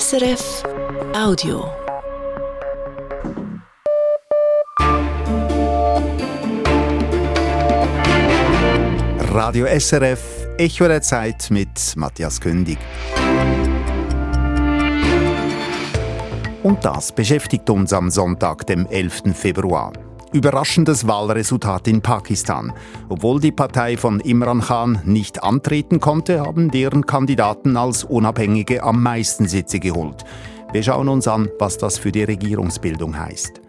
SRF Audio. Radio SRF, Echo der Zeit mit Matthias Kündig. Und das beschäftigt uns am Sonntag, dem 11. Februar. Überraschendes Wahlresultat in Pakistan. Obwohl die Partei von Imran Khan nicht antreten konnte, haben deren Kandidaten als Unabhängige am meisten Sitze geholt. Wir schauen uns an, was das für die Regierungsbildung heißt.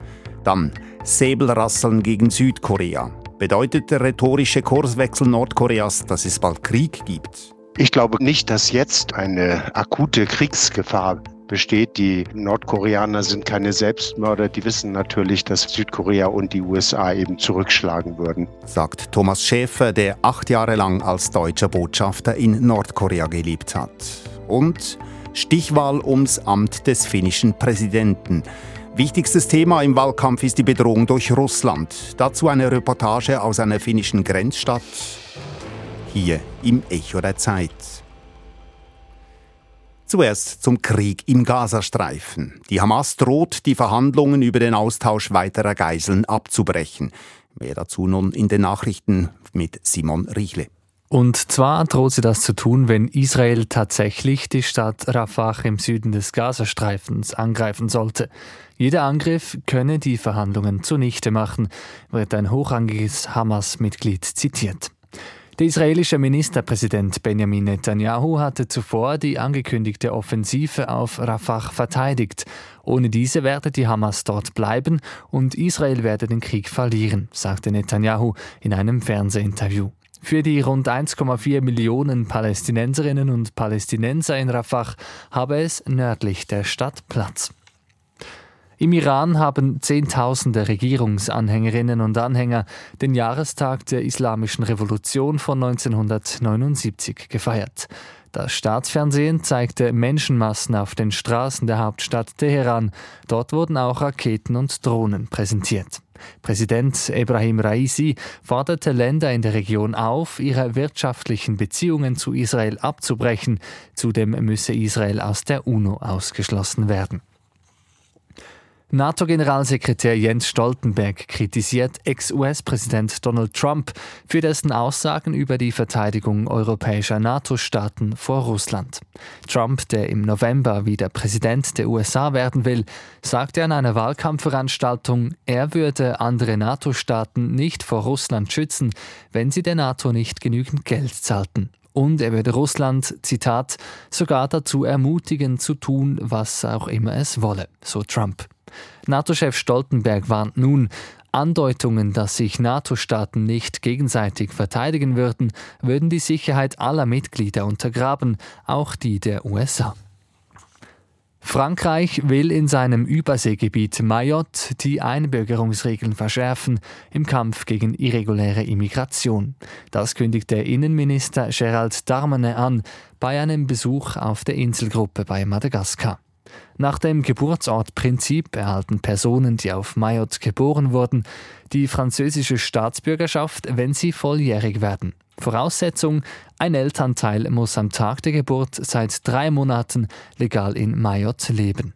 Dann Säbelrasseln gegen Südkorea. Bedeutet der rhetorische Kurswechsel Nordkoreas, dass es bald Krieg gibt? Ich glaube nicht, dass jetzt eine akute Kriegsgefahr besteht. Die Nordkoreaner sind keine Selbstmörder. Die wissen natürlich, dass Südkorea und die USA eben zurückschlagen würden. Sagt Thomas Schäfer, der acht Jahre lang als deutscher Botschafter in Nordkorea gelebt hat. Und Stichwahl ums Amt des finnischen Präsidenten. Wichtigstes Thema im Wahlkampf ist die Bedrohung durch Russland. Dazu eine Reportage aus einer finnischen Grenzstadt. Hier im Echo der Zeit. Zuerst zum Krieg im Gazastreifen. Die Hamas droht, die Verhandlungen über den Austausch weiterer Geiseln abzubrechen. Mehr dazu nun in den Nachrichten mit Simon Riechle. Und zwar droht sie das zu tun, wenn Israel tatsächlich die Stadt Rafah im Süden des Gazastreifens angreifen sollte. Jeder Angriff könne die Verhandlungen zunichte machen, wird ein hochrangiges Hamas-Mitglied zitiert. Der israelische Ministerpräsident Benjamin Netanyahu hatte zuvor die angekündigte Offensive auf Rafah verteidigt. Ohne diese werde die Hamas dort bleiben und Israel werde den Krieg verlieren, sagte Netanyahu in einem Fernsehinterview. Für die rund 1,4 Millionen Palästinenserinnen und Palästinenser in Rafah habe es nördlich der Stadt Platz. Im Iran haben Zehntausende Regierungsanhängerinnen und Anhänger den Jahrestag der Islamischen Revolution von 1979 gefeiert. Das Staatsfernsehen zeigte Menschenmassen auf den Straßen der Hauptstadt Teheran. Dort wurden auch Raketen und Drohnen präsentiert. Präsident Ebrahim Raisi forderte Länder in der Region auf, ihre wirtschaftlichen Beziehungen zu Israel abzubrechen. Zudem müsse Israel aus der UNO ausgeschlossen werden. NATO-Generalsekretär Jens Stoltenberg kritisiert Ex-US-Präsident Donald Trump für dessen Aussagen über die Verteidigung europäischer NATO-Staaten vor Russland. Trump, der im November wieder Präsident der USA werden will, sagte an einer Wahlkampfveranstaltung, er würde andere NATO-Staaten nicht vor Russland schützen, wenn sie der NATO nicht genügend Geld zahlten. Und er würde Russland, Zitat, sogar dazu ermutigen zu tun, was auch immer es wolle, so Trump. NATO-Chef Stoltenberg warnt nun, Andeutungen, dass sich NATO-Staaten nicht gegenseitig verteidigen würden, würden die Sicherheit aller Mitglieder untergraben, auch die der USA. Frankreich will in seinem Überseegebiet Mayotte die Einbürgerungsregeln verschärfen im Kampf gegen irreguläre Immigration. Das kündigt der Innenminister Gerald Darmanin an bei einem Besuch auf der Inselgruppe bei Madagaskar. Nach dem Geburtsortprinzip erhalten Personen, die auf Mayotte geboren wurden, die französische Staatsbürgerschaft, wenn sie volljährig werden. Voraussetzung, ein Elternteil muss am Tag der Geburt seit drei Monaten legal in Mayotte leben.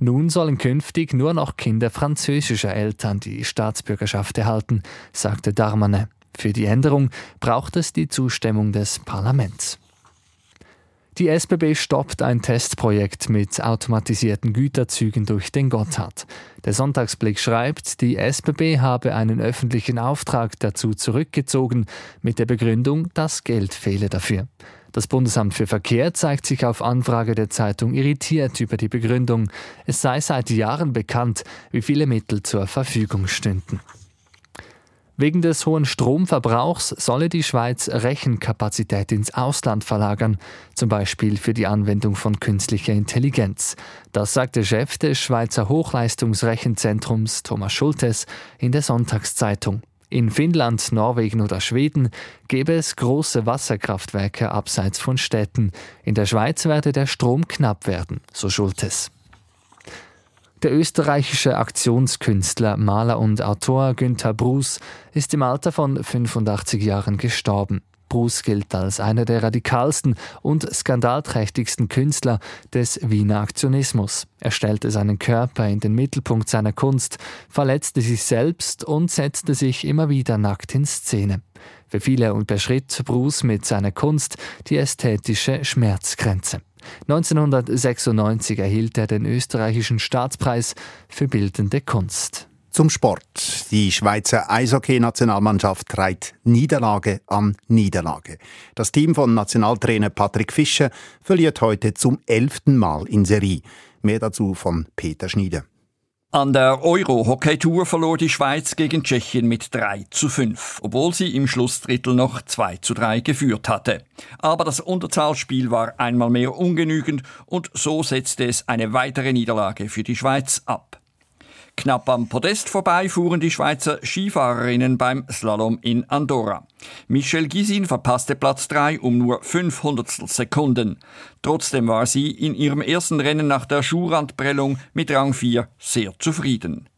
Nun sollen künftig nur noch Kinder französischer Eltern die Staatsbürgerschaft erhalten, sagte Darmanin. Für die Änderung braucht es die Zustimmung des Parlaments. Die SBB stoppt ein Testprojekt mit automatisierten Güterzügen durch den Gotthard. Der Sonntagsblick schreibt, die SBB habe einen öffentlichen Auftrag dazu zurückgezogen, mit der Begründung, dass Geld fehle dafür. Das Bundesamt für Verkehr zeigt sich auf Anfrage der Zeitung irritiert über die Begründung. Es sei seit Jahren bekannt, wie viele Mittel zur Verfügung stünden. Wegen des hohen Stromverbrauchs solle die Schweiz Rechenkapazität ins Ausland verlagern, zum Beispiel für die Anwendung von künstlicher Intelligenz. Das sagt der Chef des Schweizer Hochleistungsrechenzentrums Thomas Schultes in der Sonntagszeitung. In Finnland, Norwegen oder Schweden gäbe es große Wasserkraftwerke abseits von Städten. In der Schweiz werde der Strom knapp werden, so Schultes. Der österreichische Aktionskünstler, Maler und Autor Günther Bruß ist im Alter von 85 Jahren gestorben. Bruce gilt als einer der radikalsten und skandalträchtigsten Künstler des Wiener Aktionismus. Er stellte seinen Körper in den Mittelpunkt seiner Kunst, verletzte sich selbst und setzte sich immer wieder nackt in Szene. Für viele überschritt Bruce mit seiner Kunst die ästhetische Schmerzgrenze. 1996 erhielt er den österreichischen Staatspreis für bildende Kunst. Zum Sport. Die Schweizer Eishockey-Nationalmannschaft treibt Niederlage an Niederlage. Das Team von Nationaltrainer Patrick Fischer verliert heute zum elften Mal in Serie. Mehr dazu von Peter Schnieder. An der Euro-Hockey-Tour verlor die Schweiz gegen Tschechien mit 3 zu 5, obwohl sie im Schlussdrittel noch 2 zu 3 geführt hatte. Aber das Unterzahlspiel war einmal mehr ungenügend und so setzte es eine weitere Niederlage für die Schweiz ab. Knapp am Podest vorbei fuhren die Schweizer Skifahrerinnen beim Slalom in Andorra. Michelle Gisin verpasste Platz 3 um nur 500 Sekunden. Trotzdem war sie in ihrem ersten Rennen nach der Schuhrandprellung mit Rang 4 sehr zufrieden.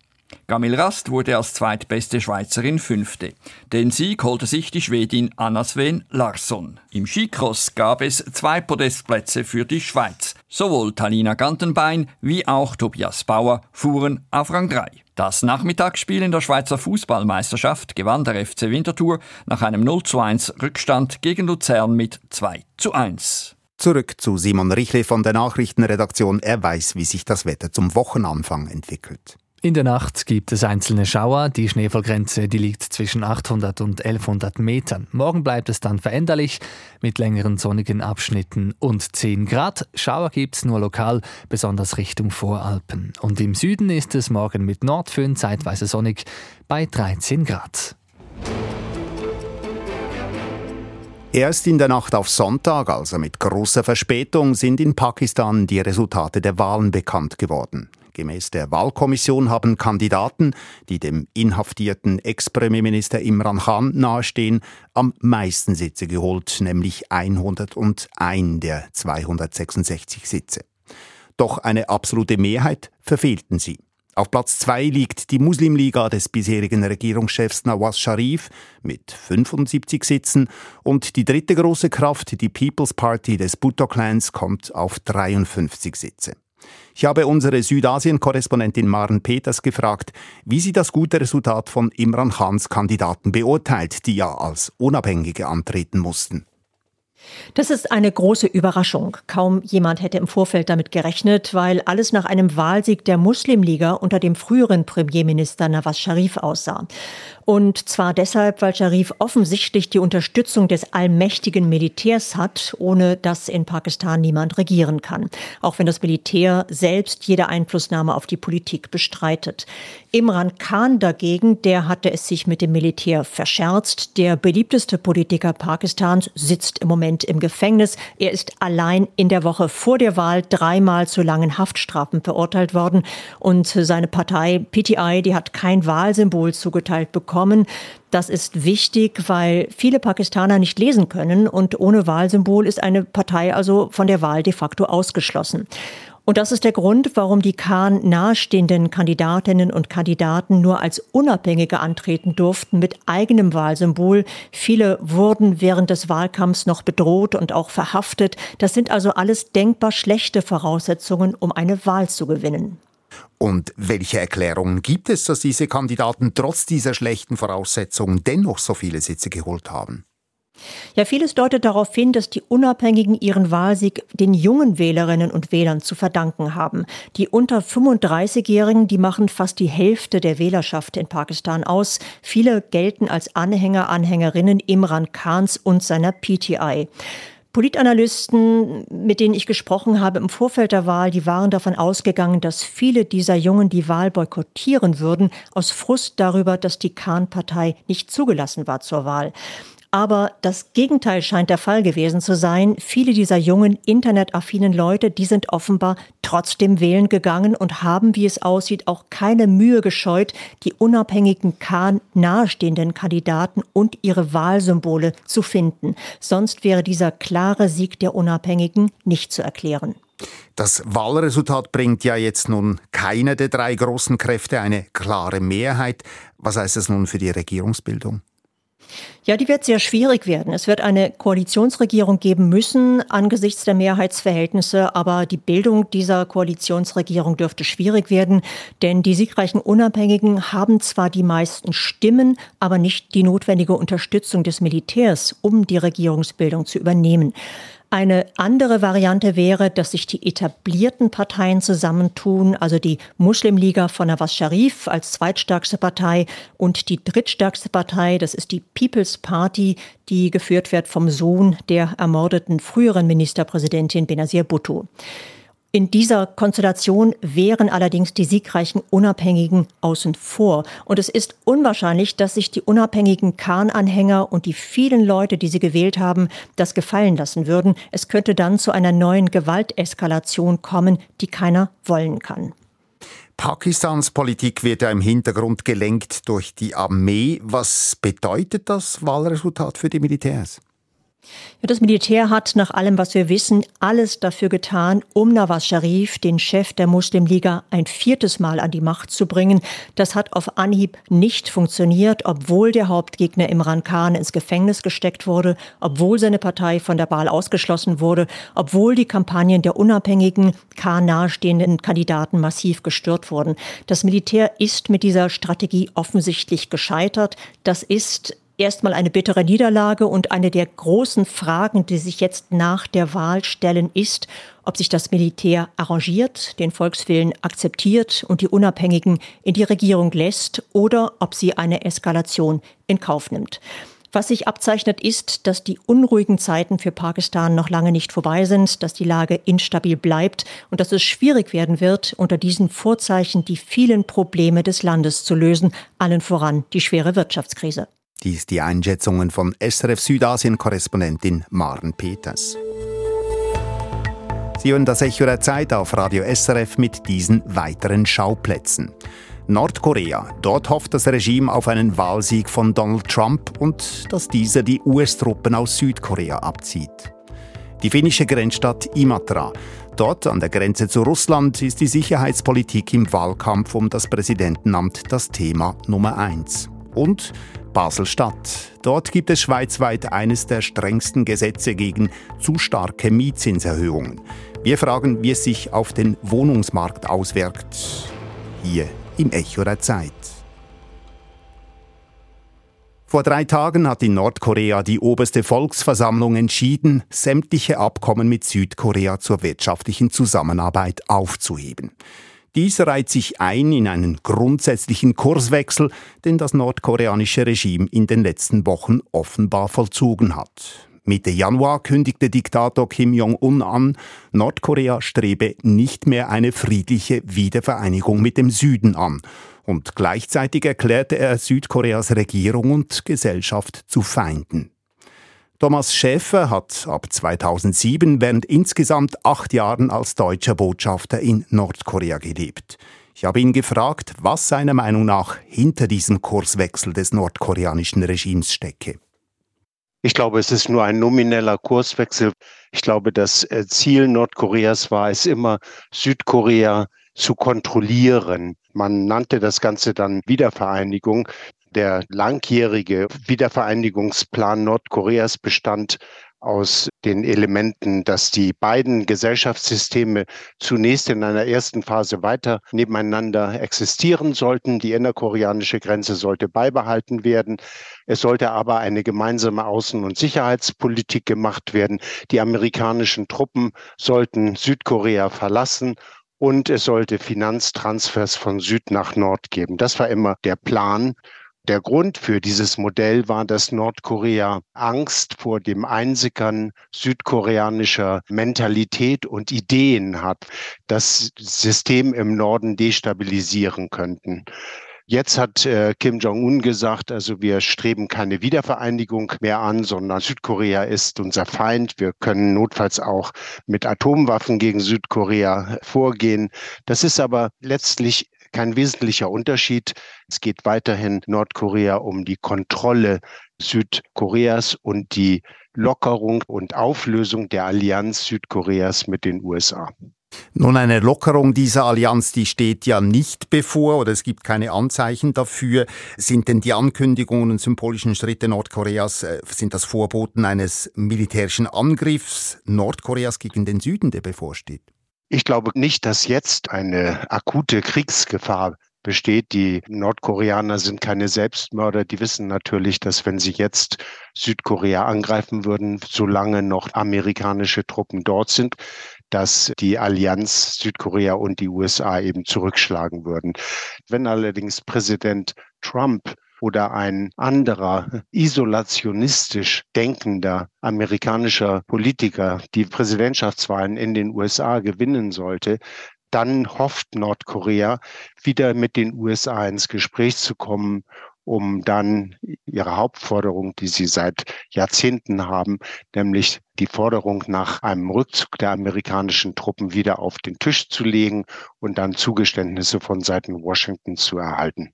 Gamil Rast wurde als zweitbeste Schweizerin Fünfte. Den Sieg holte sich die Schwedin Anna Sven Larsson. Im Skicross gab es zwei Podestplätze für die Schweiz. Sowohl Talina Gantenbein wie auch Tobias Bauer fuhren auf Rang 3. Das Nachmittagsspiel in der Schweizer Fußballmeisterschaft gewann der FC Winterthur nach einem 0 zu 1 Rückstand gegen Luzern mit 2 zu 1. Zurück zu Simon Richle von der Nachrichtenredaktion. Er weiß, wie sich das Wetter zum Wochenanfang entwickelt. In der Nacht gibt es einzelne Schauer. Die Schneefallgrenze die liegt zwischen 800 und 1100 Metern. Morgen bleibt es dann veränderlich mit längeren sonnigen Abschnitten und 10 Grad. Schauer gibt es nur lokal, besonders Richtung Voralpen. Und im Süden ist es morgen mit Nordföhn zeitweise sonnig bei 13 Grad. Erst in der Nacht auf Sonntag, also mit großer Verspätung, sind in Pakistan die Resultate der Wahlen bekannt geworden. Gemäß der Wahlkommission haben Kandidaten, die dem inhaftierten Ex-Premierminister Imran Khan nahestehen, am meisten Sitze geholt, nämlich 101 der 266 Sitze. Doch eine absolute Mehrheit verfehlten sie. Auf Platz zwei liegt die Muslimliga des bisherigen Regierungschefs Nawaz Sharif mit 75 Sitzen und die dritte große Kraft, die People's Party des Bhutto-Clans, kommt auf 53 Sitze. Ich habe unsere Südasien-Korrespondentin Maren Peters gefragt, wie sie das gute Resultat von Imran Khans Kandidaten beurteilt, die ja als Unabhängige antreten mussten. Das ist eine große Überraschung. Kaum jemand hätte im Vorfeld damit gerechnet, weil alles nach einem Wahlsieg der Muslimliga unter dem früheren Premierminister Nawaz Sharif aussah. Und zwar deshalb, weil Sharif offensichtlich die Unterstützung des allmächtigen Militärs hat, ohne dass in Pakistan niemand regieren kann. Auch wenn das Militär selbst jede Einflussnahme auf die Politik bestreitet. Imran Khan dagegen, der hatte es sich mit dem Militär verscherzt. Der beliebteste Politiker Pakistans sitzt im Moment im Gefängnis. Er ist allein in der Woche vor der Wahl dreimal zu langen Haftstrafen verurteilt worden. Und seine Partei PTI, die hat kein Wahlsymbol zugeteilt bekommen bekommen. Das ist wichtig, weil viele Pakistaner nicht lesen können und ohne Wahlsymbol ist eine Partei also von der Wahl de facto ausgeschlossen. Und das ist der Grund, warum die Khan nahestehenden Kandidatinnen und Kandidaten nur als Unabhängige antreten durften mit eigenem Wahlsymbol. Viele wurden während des Wahlkampfs noch bedroht und auch verhaftet. Das sind also alles denkbar schlechte Voraussetzungen, um eine Wahl zu gewinnen. Und welche Erklärungen gibt es, dass diese Kandidaten trotz dieser schlechten Voraussetzungen dennoch so viele Sitze geholt haben? Ja, vieles deutet darauf hin, dass die Unabhängigen ihren Wahlsieg den jungen Wählerinnen und Wählern zu verdanken haben. Die unter 35-Jährigen, die machen fast die Hälfte der Wählerschaft in Pakistan aus. Viele gelten als Anhänger, Anhängerinnen Imran Khans und seiner PTI. Politanalysten, mit denen ich gesprochen habe im Vorfeld der Wahl, die waren davon ausgegangen, dass viele dieser Jungen die Wahl boykottieren würden, aus Frust darüber, dass die Khan-Partei nicht zugelassen war zur Wahl. Aber das Gegenteil scheint der Fall gewesen zu sein. Viele dieser jungen, internetaffinen Leute, die sind offenbar trotzdem wählen gegangen und haben, wie es aussieht, auch keine Mühe gescheut, die unabhängigen Kahn nahestehenden Kandidaten und ihre Wahlsymbole zu finden. Sonst wäre dieser klare Sieg der Unabhängigen nicht zu erklären. Das Wahlresultat bringt ja jetzt nun keine der drei großen Kräfte eine klare Mehrheit. Was heißt das nun für die Regierungsbildung? Ja, die wird sehr schwierig werden. Es wird eine Koalitionsregierung geben müssen angesichts der Mehrheitsverhältnisse, aber die Bildung dieser Koalitionsregierung dürfte schwierig werden, denn die siegreichen Unabhängigen haben zwar die meisten Stimmen, aber nicht die notwendige Unterstützung des Militärs, um die Regierungsbildung zu übernehmen. Eine andere Variante wäre, dass sich die etablierten Parteien zusammentun, also die Muslimliga von Nawaz Sharif als zweitstärkste Partei und die drittstärkste Partei, das ist die People's Party, die geführt wird vom Sohn der ermordeten früheren Ministerpräsidentin Benazir Bhutto. In dieser Konstellation wären allerdings die siegreichen Unabhängigen außen vor. Und es ist unwahrscheinlich, dass sich die unabhängigen Kahn-Anhänger und die vielen Leute, die sie gewählt haben, das gefallen lassen würden. Es könnte dann zu einer neuen Gewalteskalation kommen, die keiner wollen kann. Pakistans Politik wird ja im Hintergrund gelenkt durch die Armee. Was bedeutet das Wahlresultat für die Militärs? Das Militär hat nach allem, was wir wissen, alles dafür getan, um Nawaz Sharif, den Chef der Muslimliga, ein viertes Mal an die Macht zu bringen. Das hat auf Anhieb nicht funktioniert, obwohl der Hauptgegner Imran Khan ins Gefängnis gesteckt wurde, obwohl seine Partei von der Wahl ausgeschlossen wurde, obwohl die Kampagnen der unabhängigen Khan nahestehenden Kandidaten massiv gestört wurden. Das Militär ist mit dieser Strategie offensichtlich gescheitert. Das ist erstmal eine bittere Niederlage und eine der großen Fragen, die sich jetzt nach der Wahl stellen, ist, ob sich das Militär arrangiert, den Volkswillen akzeptiert und die Unabhängigen in die Regierung lässt oder ob sie eine Eskalation in Kauf nimmt. Was sich abzeichnet, ist, dass die unruhigen Zeiten für Pakistan noch lange nicht vorbei sind, dass die Lage instabil bleibt und dass es schwierig werden wird, unter diesen Vorzeichen die vielen Probleme des Landes zu lösen, allen voran die schwere Wirtschaftskrise. Dies die Einschätzungen von SRF Südasien-Korrespondentin Maren Peters. Sie hören das Echo der Zeit auf Radio SRF mit diesen weiteren Schauplätzen. Nordkorea. Dort hofft das Regime auf einen Wahlsieg von Donald Trump und dass dieser die US-Truppen aus Südkorea abzieht. Die finnische Grenzstadt Imatra. Dort an der Grenze zu Russland ist die Sicherheitspolitik im Wahlkampf um das Präsidentenamt das Thema Nummer eins. Und Basel-Stadt. Dort gibt es schweizweit eines der strengsten Gesetze gegen zu starke Mietzinserhöhungen. Wir fragen, wie es sich auf den Wohnungsmarkt auswirkt. Hier im Echo der Zeit. Vor drei Tagen hat in Nordkorea die oberste Volksversammlung entschieden, sämtliche Abkommen mit Südkorea zur wirtschaftlichen Zusammenarbeit aufzuheben. Dies reiht sich ein in einen grundsätzlichen Kurswechsel, den das nordkoreanische Regime in den letzten Wochen offenbar vollzogen hat. Mitte Januar kündigte Diktator Kim Jong-un an, Nordkorea strebe nicht mehr eine friedliche Wiedervereinigung mit dem Süden an. Und gleichzeitig erklärte er Südkoreas Regierung und Gesellschaft zu Feinden. Thomas Schäfer hat ab 2007 während insgesamt acht Jahren als deutscher Botschafter in Nordkorea gelebt. Ich habe ihn gefragt, was seiner Meinung nach hinter diesem Kurswechsel des nordkoreanischen Regimes stecke. Ich glaube, es ist nur ein nomineller Kurswechsel. Ich glaube, das äh, Ziel Nordkoreas war es immer, Südkorea zu kontrollieren. Man nannte das Ganze dann Wiedervereinigung. Der langjährige Wiedervereinigungsplan Nordkoreas bestand aus den Elementen, dass die beiden Gesellschaftssysteme zunächst in einer ersten Phase weiter nebeneinander existieren sollten. Die innerkoreanische Grenze sollte beibehalten werden. Es sollte aber eine gemeinsame Außen- und Sicherheitspolitik gemacht werden. Die amerikanischen Truppen sollten Südkorea verlassen und es sollte Finanztransfers von Süd nach Nord geben. Das war immer der Plan. Der Grund für dieses Modell war, dass Nordkorea Angst vor dem Einsickern südkoreanischer Mentalität und Ideen hat, das System im Norden destabilisieren könnten. Jetzt hat äh, Kim Jong-un gesagt, also wir streben keine Wiedervereinigung mehr an, sondern Südkorea ist unser Feind. Wir können notfalls auch mit Atomwaffen gegen Südkorea vorgehen. Das ist aber letztlich kein wesentlicher Unterschied. Es geht weiterhin Nordkorea um die Kontrolle Südkoreas und die Lockerung und Auflösung der Allianz Südkoreas mit den USA. Nun, eine Lockerung dieser Allianz, die steht ja nicht bevor oder es gibt keine Anzeichen dafür. Sind denn die Ankündigungen und symbolischen Schritte Nordkoreas, äh, sind das Vorboten eines militärischen Angriffs Nordkoreas gegen den Süden, der bevorsteht? Ich glaube nicht, dass jetzt eine akute Kriegsgefahr besteht. Die Nordkoreaner sind keine Selbstmörder. Die wissen natürlich, dass wenn sie jetzt Südkorea angreifen würden, solange noch amerikanische Truppen dort sind, dass die Allianz Südkorea und die USA eben zurückschlagen würden. Wenn allerdings Präsident Trump oder ein anderer isolationistisch denkender amerikanischer Politiker die Präsidentschaftswahlen in den USA gewinnen sollte, dann hofft Nordkorea, wieder mit den USA ins Gespräch zu kommen, um dann ihre Hauptforderung, die sie seit Jahrzehnten haben, nämlich die Forderung nach einem Rückzug der amerikanischen Truppen wieder auf den Tisch zu legen und dann Zugeständnisse von Seiten Washington zu erhalten.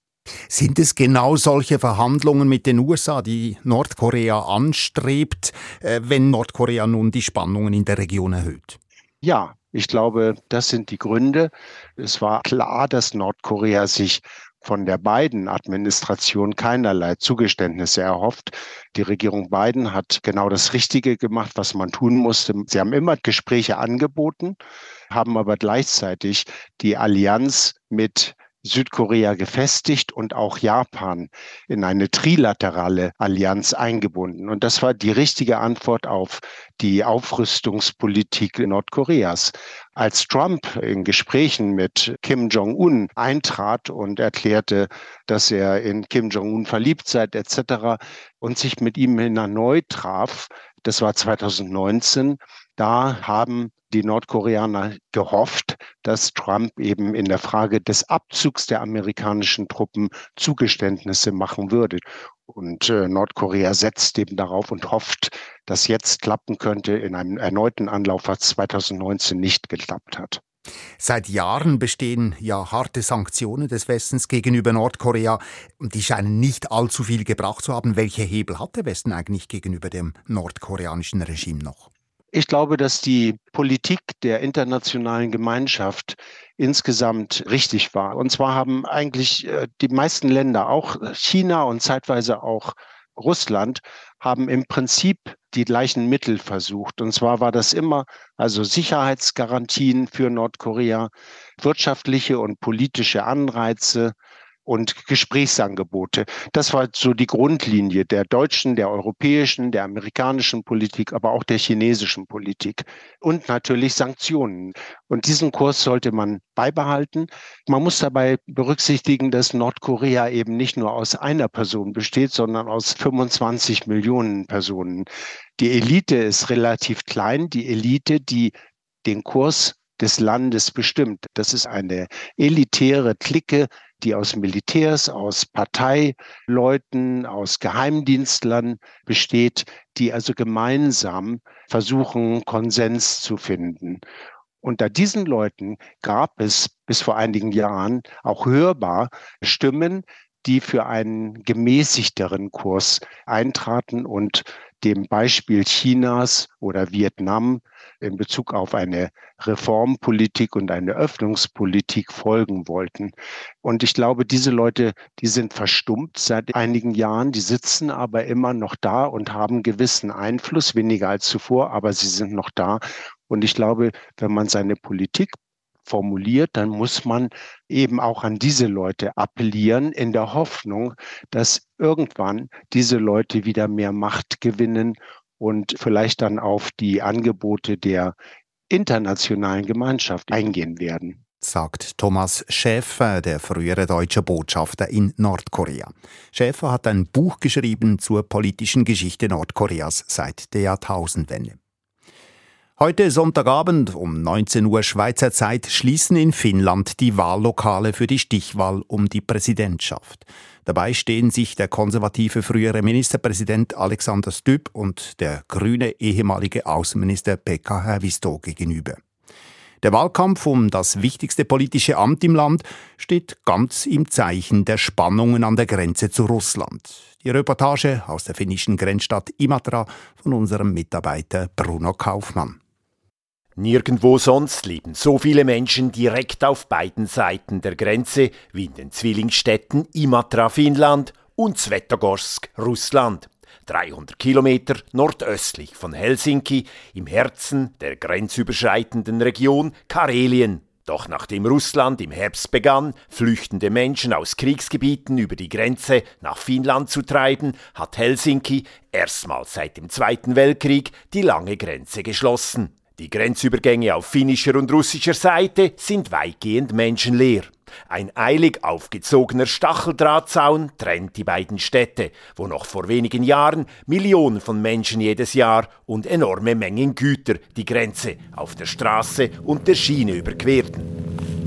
Sind es genau solche Verhandlungen mit den USA, die Nordkorea anstrebt, äh, wenn Nordkorea nun die Spannungen in der Region erhöht? Ja, ich glaube, das sind die Gründe. Es war klar, dass Nordkorea sich von der Biden-Administration keinerlei Zugeständnisse erhofft. Die Regierung Biden hat genau das Richtige gemacht, was man tun musste. Sie haben immer Gespräche angeboten, haben aber gleichzeitig die Allianz mit Südkorea gefestigt und auch Japan in eine trilaterale Allianz eingebunden. Und das war die richtige Antwort auf die Aufrüstungspolitik Nordkoreas. Als Trump in Gesprächen mit Kim Jong-un eintrat und erklärte, dass er in Kim Jong-un verliebt sei etc. und sich mit ihm erneut traf, das war 2019, da haben die Nordkoreaner gehofft, dass Trump eben in der Frage des Abzugs der amerikanischen Truppen Zugeständnisse machen würde. Und äh, Nordkorea setzt eben darauf und hofft, dass jetzt klappen könnte in einem erneuten Anlauf, was 2019 nicht geklappt hat. Seit Jahren bestehen ja harte Sanktionen des Westens gegenüber Nordkorea und die scheinen nicht allzu viel gebracht zu haben. Welche Hebel hat der Westen eigentlich gegenüber dem nordkoreanischen Regime noch? Ich glaube, dass die Politik der internationalen Gemeinschaft insgesamt richtig war. Und zwar haben eigentlich äh, die meisten Länder, auch China und zeitweise auch Russland, haben im Prinzip die gleichen Mittel versucht. Und zwar war das immer also Sicherheitsgarantien für Nordkorea, wirtschaftliche und politische Anreize, und Gesprächsangebote. Das war so die Grundlinie der deutschen, der europäischen, der amerikanischen Politik, aber auch der chinesischen Politik. Und natürlich Sanktionen. Und diesen Kurs sollte man beibehalten. Man muss dabei berücksichtigen, dass Nordkorea eben nicht nur aus einer Person besteht, sondern aus 25 Millionen Personen. Die Elite ist relativ klein. Die Elite, die den Kurs des Landes bestimmt. Das ist eine elitäre Clique die aus Militärs, aus Parteileuten, aus Geheimdienstlern besteht, die also gemeinsam versuchen, Konsens zu finden. Unter diesen Leuten gab es bis vor einigen Jahren auch hörbar Stimmen, die für einen gemäßigteren Kurs eintraten und dem Beispiel Chinas oder Vietnam in Bezug auf eine Reformpolitik und eine Öffnungspolitik folgen wollten. Und ich glaube, diese Leute, die sind verstummt seit einigen Jahren, die sitzen aber immer noch da und haben gewissen Einfluss, weniger als zuvor, aber sie sind noch da. Und ich glaube, wenn man seine Politik formuliert, dann muss man eben auch an diese Leute appellieren, in der Hoffnung, dass irgendwann diese Leute wieder mehr Macht gewinnen und vielleicht dann auf die Angebote der internationalen Gemeinschaft eingehen werden sagt Thomas Schäfer, der frühere deutsche Botschafter in Nordkorea. Schäfer hat ein Buch geschrieben zur politischen Geschichte Nordkoreas seit der Jahrtausendwende. Heute Sonntagabend um 19 Uhr Schweizer Zeit schließen in Finnland die Wahllokale für die Stichwahl um die Präsidentschaft. Dabei stehen sich der konservative frühere Ministerpräsident Alexander Stubb und der grüne ehemalige Außenminister Pekka Haavisto gegenüber. Der Wahlkampf um das wichtigste politische Amt im Land steht ganz im Zeichen der Spannungen an der Grenze zu Russland. Die Reportage aus der finnischen Grenzstadt Imatra von unserem Mitarbeiter Bruno Kaufmann. Nirgendwo sonst leben so viele Menschen direkt auf beiden Seiten der Grenze wie in den Zwillingsstädten Imatra, Finnland und Svetogorsk, Russland. 300 Kilometer nordöstlich von Helsinki, im Herzen der grenzüberschreitenden Region Karelien. Doch nachdem Russland im Herbst begann, flüchtende Menschen aus Kriegsgebieten über die Grenze nach Finnland zu treiben, hat Helsinki erstmals seit dem Zweiten Weltkrieg die lange Grenze geschlossen. Die Grenzübergänge auf finnischer und russischer Seite sind weitgehend menschenleer. Ein eilig aufgezogener Stacheldrahtzaun trennt die beiden Städte, wo noch vor wenigen Jahren Millionen von Menschen jedes Jahr und enorme Mengen Güter die Grenze auf der Straße und der Schiene überquerten.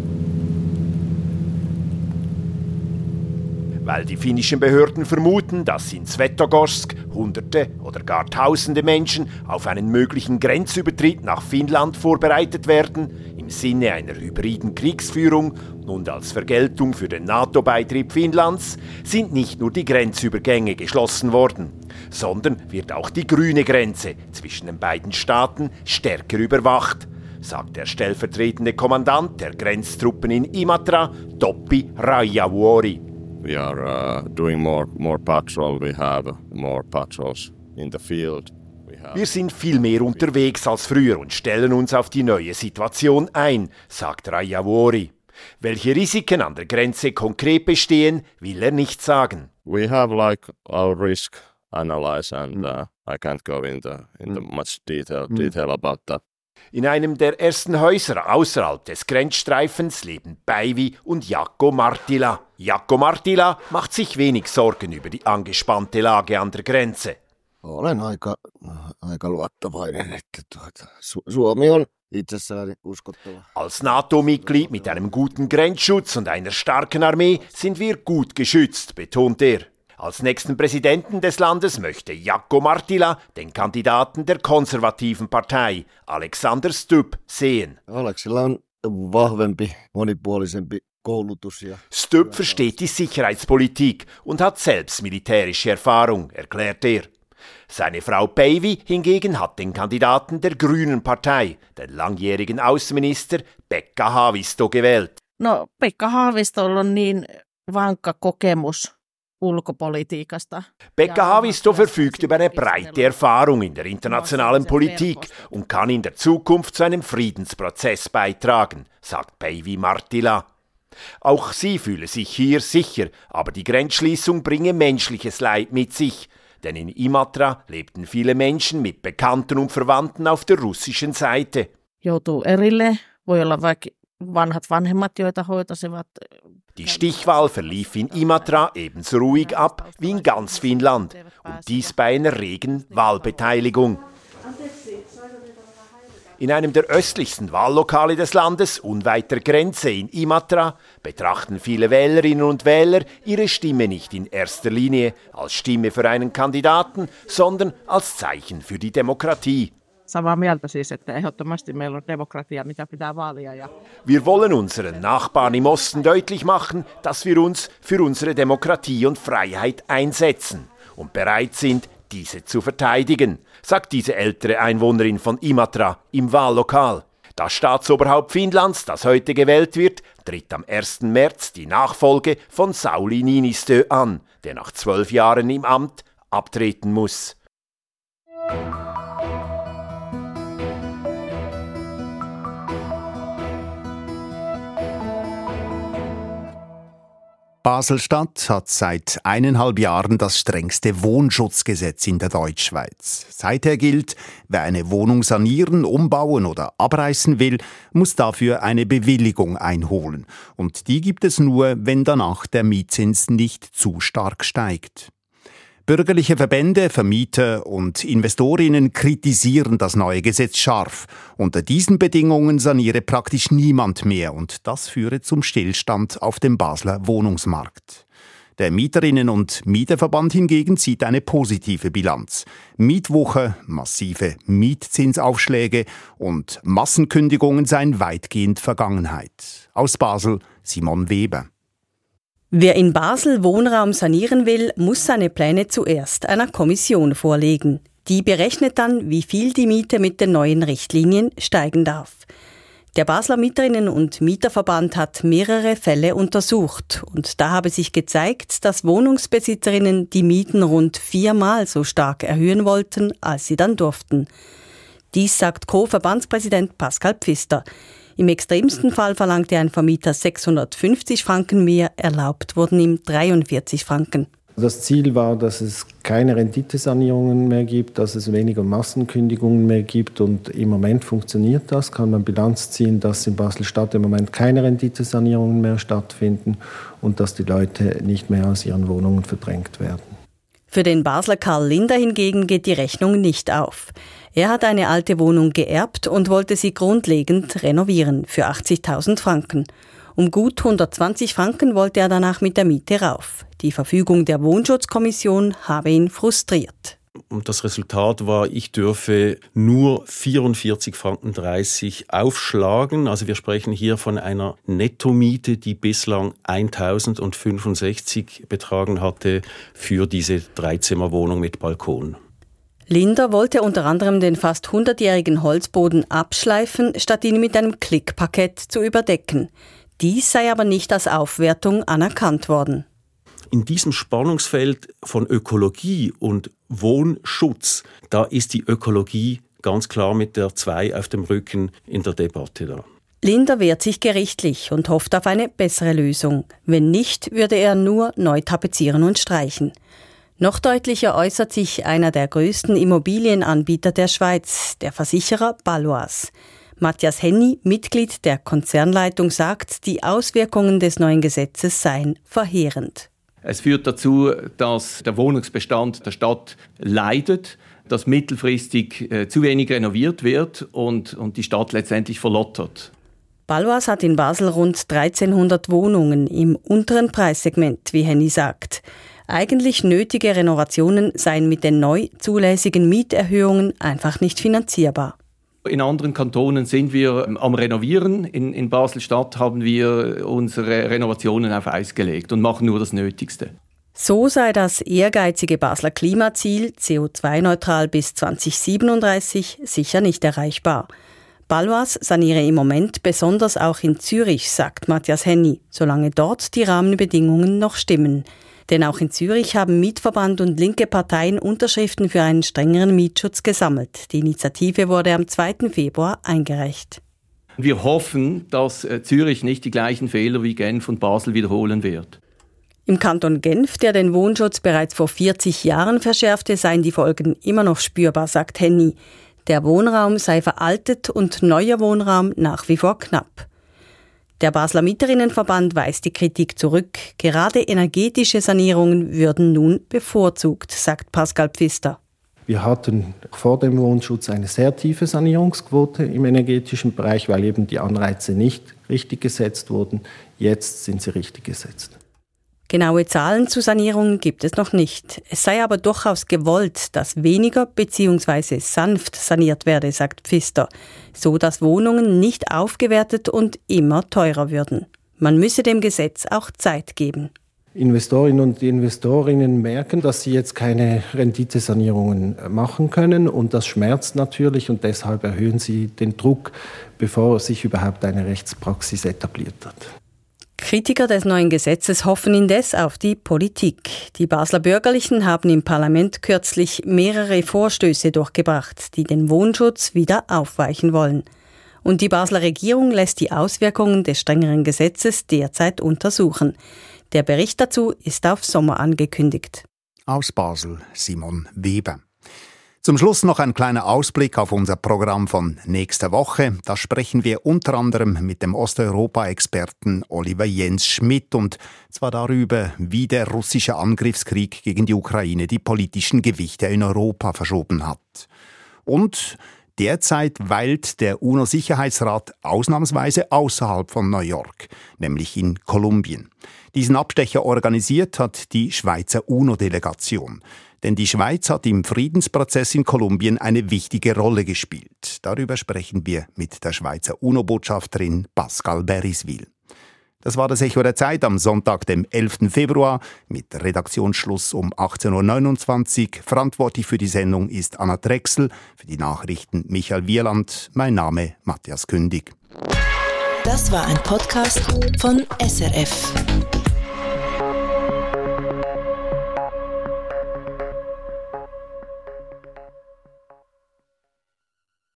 Weil die finnischen Behörden vermuten, dass in Svetogorsk Hunderte oder gar Tausende Menschen auf einen möglichen Grenzübertritt nach Finnland vorbereitet werden, im Sinne einer hybriden Kriegsführung und als Vergeltung für den NATO-Beitritt Finnlands, sind nicht nur die Grenzübergänge geschlossen worden, sondern wird auch die grüne Grenze zwischen den beiden Staaten stärker überwacht sagt der stellvertretende Kommandant der Grenztruppen in Imatra, Toppi Rajavuori we are uh, doing more more patrol. We have more patrols in the field. Wir sind viel mehr unterwegs als früher und stellen uns auf die neue Situation ein, sagt Rajavori. Welche Risiken an der Grenze konkret bestehen, will er nicht sagen. We have like our risk analyze and uh, I can't go into in the much detail detail about that. In einem der ersten Häuser außerhalb des Grenzstreifens leben Päivi und Jaakko Martila. Jaakko Martila macht sich wenig Sorgen über die angespannte Lage an der Grenze. Olen aika, aika luottavainen, että tuota, Su Suomi on Als NATO-Mitglied mit einem guten Grenzschutz und einer starken Armee sind wir gut geschützt, betont er. Als nächsten Präsidenten des Landes möchte Jaakko Martila den Kandidaten der konservativen Partei, Alexander Stubb, sehen. Alexilla on vahvempi, monipuolisempi Stubb versteht die Sicherheitspolitik und hat selbst militärische Erfahrung, erklärt er. Seine Frau Päivi hingegen hat den Kandidaten der Grünen Partei, den langjährigen Außenminister Pekka Haavisto, gewählt. No, Pekka Haavistolla on niin vankka kokemus ulkopolitiikasta. Pekka Haavisto verfügt über eine breite Erfahrung in der internationalen Politik und kann in der Zukunft zu einem Friedensprozess beitragen, sagt Päivi Martila. Auch sie fühle sich hier sicher, aber die Grenzschließung bringe menschliches Leid mit sich, denn in Imatra lebten viele Menschen mit Bekannten und Verwandten auf der russischen Seite. Joutuu erille, voi olla vaikka vanhat vanhemmat, joita hoitasivat die Stichwahl verlief in Imatra ebenso ruhig ab wie in ganz Finnland und dies bei einer regen Wahlbeteiligung. In einem der östlichsten Wahllokale des Landes, unweit der Grenze in Imatra, betrachten viele Wählerinnen und Wähler ihre Stimme nicht in erster Linie als Stimme für einen Kandidaten, sondern als Zeichen für die Demokratie. Samaa mieltä siis, että ehdottomasti meillä on demokratia, mitä pitää vaalia. Ja... Wir wollen unseren Nachbarn im Osten deutlich machen, dass wir uns für unsere Demokratie und Freiheit einsetzen und bereit sind, diese zu verteidigen, sagt diese ältere Einwohnerin von Imatra im Wahllokal. Das Staatsoberhaupt Finnlands, das heute gewählt wird, tritt am 1. März die Nachfolge von Sauli Niinistö an, der nach zwölf Jahren im Amt abtreten muss. Basel-Stadt hat seit eineinhalb Jahren das strengste Wohnschutzgesetz in der Deutschschweiz. Seither gilt, wer eine Wohnung sanieren, umbauen oder abreißen will, muss dafür eine Bewilligung einholen. Und die gibt es nur, wenn danach der Mietzins nicht zu stark steigt. Bürgerliche Verbände, Vermieter und Investorinnen kritisieren das neue Gesetz scharf. Unter diesen Bedingungen saniere praktisch niemand mehr und das führe zum Stillstand auf dem Basler Wohnungsmarkt. Der Mieterinnen- und Mieterverband hingegen zieht eine positive Bilanz. Mietwoche, massive Mietzinsaufschläge und Massenkündigungen seien weitgehend Vergangenheit. Aus Basel Simon Weber. Wer in Basel Wohnraum sanieren will, muss seine Pläne zuerst einer Kommission vorlegen. Die berechnet dann, wie viel die Miete mit den neuen Richtlinien steigen darf. Der Basler Mieterinnen- und Mieterverband hat mehrere Fälle untersucht und da habe sich gezeigt, dass Wohnungsbesitzerinnen die Mieten rund viermal so stark erhöhen wollten, als sie dann durften. Dies sagt Co-Verbandspräsident Pascal Pfister. Im extremsten Fall verlangte ein Vermieter 650 Franken mehr, erlaubt wurden ihm 43 Franken. Das Ziel war, dass es keine Renditesanierungen mehr gibt, dass es weniger Massenkündigungen mehr gibt und im Moment funktioniert das, kann man Bilanz ziehen, dass in Basel-Stadt im Moment keine Renditesanierungen mehr stattfinden und dass die Leute nicht mehr aus ihren Wohnungen verdrängt werden. Für den Basler Karl Linder hingegen geht die Rechnung nicht auf. Er hat eine alte Wohnung geerbt und wollte sie grundlegend renovieren für 80.000 Franken. Um gut 120 Franken wollte er danach mit der Miete rauf. Die Verfügung der Wohnschutzkommission habe ihn frustriert. Und das Resultat war, ich dürfe nur 44 Franken 30 aufschlagen. Also wir sprechen hier von einer Nettomiete, die bislang 1065 betragen hatte für diese Dreizimmerwohnung mit Balkon. Linder wollte unter anderem den fast 100-jährigen Holzboden abschleifen, statt ihn mit einem Klickpaket zu überdecken. Dies sei aber nicht als Aufwertung anerkannt worden. In diesem Spannungsfeld von Ökologie und Wohnschutz, da ist die Ökologie ganz klar mit der 2 auf dem Rücken in der Debatte da. Linder wehrt sich gerichtlich und hofft auf eine bessere Lösung. Wenn nicht, würde er nur neu tapezieren und streichen. Noch deutlicher äußert sich einer der größten Immobilienanbieter der Schweiz, der Versicherer Balois. Matthias Henny, Mitglied der Konzernleitung, sagt, die Auswirkungen des neuen Gesetzes seien verheerend. Es führt dazu, dass der Wohnungsbestand der Stadt leidet, dass mittelfristig äh, zu wenig renoviert wird und, und die Stadt letztendlich verlottert. Balois hat in Basel rund 1300 Wohnungen im unteren Preissegment, wie Henny sagt. Eigentlich nötige Renovationen seien mit den neu zulässigen Mieterhöhungen einfach nicht finanzierbar. In anderen Kantonen sind wir ähm, am Renovieren. In, in Basel-Stadt haben wir unsere Renovationen auf Eis gelegt und machen nur das Nötigste. So sei das ehrgeizige Basler Klimaziel CO2-neutral bis 2037 sicher nicht erreichbar. Balois saniere im Moment besonders auch in Zürich, sagt Matthias Henny, solange dort die Rahmenbedingungen noch stimmen. Denn auch in Zürich haben Mietverband und linke Parteien Unterschriften für einen strengeren Mietschutz gesammelt. Die Initiative wurde am 2. Februar eingereicht. Wir hoffen, dass äh, Zürich nicht die gleichen Fehler wie Genf und Basel wiederholen wird. Im Kanton Genf, der den Wohnschutz bereits vor 40 Jahren verschärfte, seien die Folgen immer noch spürbar, sagt Henny. Der Wohnraum sei veraltet und neuer Wohnraum nach wie vor knapp. Der Basler Mieterinnenverband weist die Kritik zurück. Gerade energetische Sanierungen würden nun bevorzugt, sagt Pascal Pfister. Wir hatten vor dem Wohnschutz eine sehr tiefe Sanierungsquote im energetischen Bereich, weil eben die Anreize nicht richtig gesetzt wurden. Jetzt sind sie richtig gesetzt. Genaue Zahlen zu Sanierungen gibt es noch nicht. Es sei aber durchaus gewollt, dass weniger bzw. sanft saniert werde, sagt Pfister, so dass Wohnungen nicht aufgewertet und immer teurer würden. Man müsse dem Gesetz auch Zeit geben. Investorinnen und Investorinnen merken, dass sie jetzt keine Renditesanierungen machen können und das schmerzt natürlich und deshalb erhöhen sie den Druck, bevor sich überhaupt eine Rechtspraxis etabliert hat. Kritiker des neuen Gesetzes hoffen indes auf die Politik. Die Basler Bürgerlichen haben im Parlament kürzlich mehrere Vorstöße durchgebracht, die den Wohnschutz wieder aufweichen wollen. Und die Basler Regierung lässt die Auswirkungen des strengeren Gesetzes derzeit untersuchen. Der Bericht dazu ist auf Sommer angekündigt. Aus Basel Simon Weber. Zum Schluss noch ein kleiner Ausblick auf unser Programm von nächster Woche. Da sprechen wir unter anderem mit dem Osteuropa-Experten Oliver Jens Schmidt und zwar darüber, wie der russische Angriffskrieg gegen die Ukraine die politischen Gewichte in Europa verschoben hat. Und Derzeit weilt der UNO-Sicherheitsrat ausnahmsweise außerhalb von New York, nämlich in Kolumbien. Diesen Abstecher organisiert hat die Schweizer UNO-Delegation. Denn die Schweiz hat im Friedensprozess in Kolumbien eine wichtige Rolle gespielt. Darüber sprechen wir mit der Schweizer UNO-Botschafterin Pascal Beriswil. Das war das Echo der Zeit am Sonntag, dem 11. Februar, mit Redaktionsschluss um 18.29 Uhr. Verantwortlich für die Sendung ist Anna Drechsel, für die Nachrichten Michael Wieland. Mein Name Matthias Kündig. Das war ein Podcast von SRF.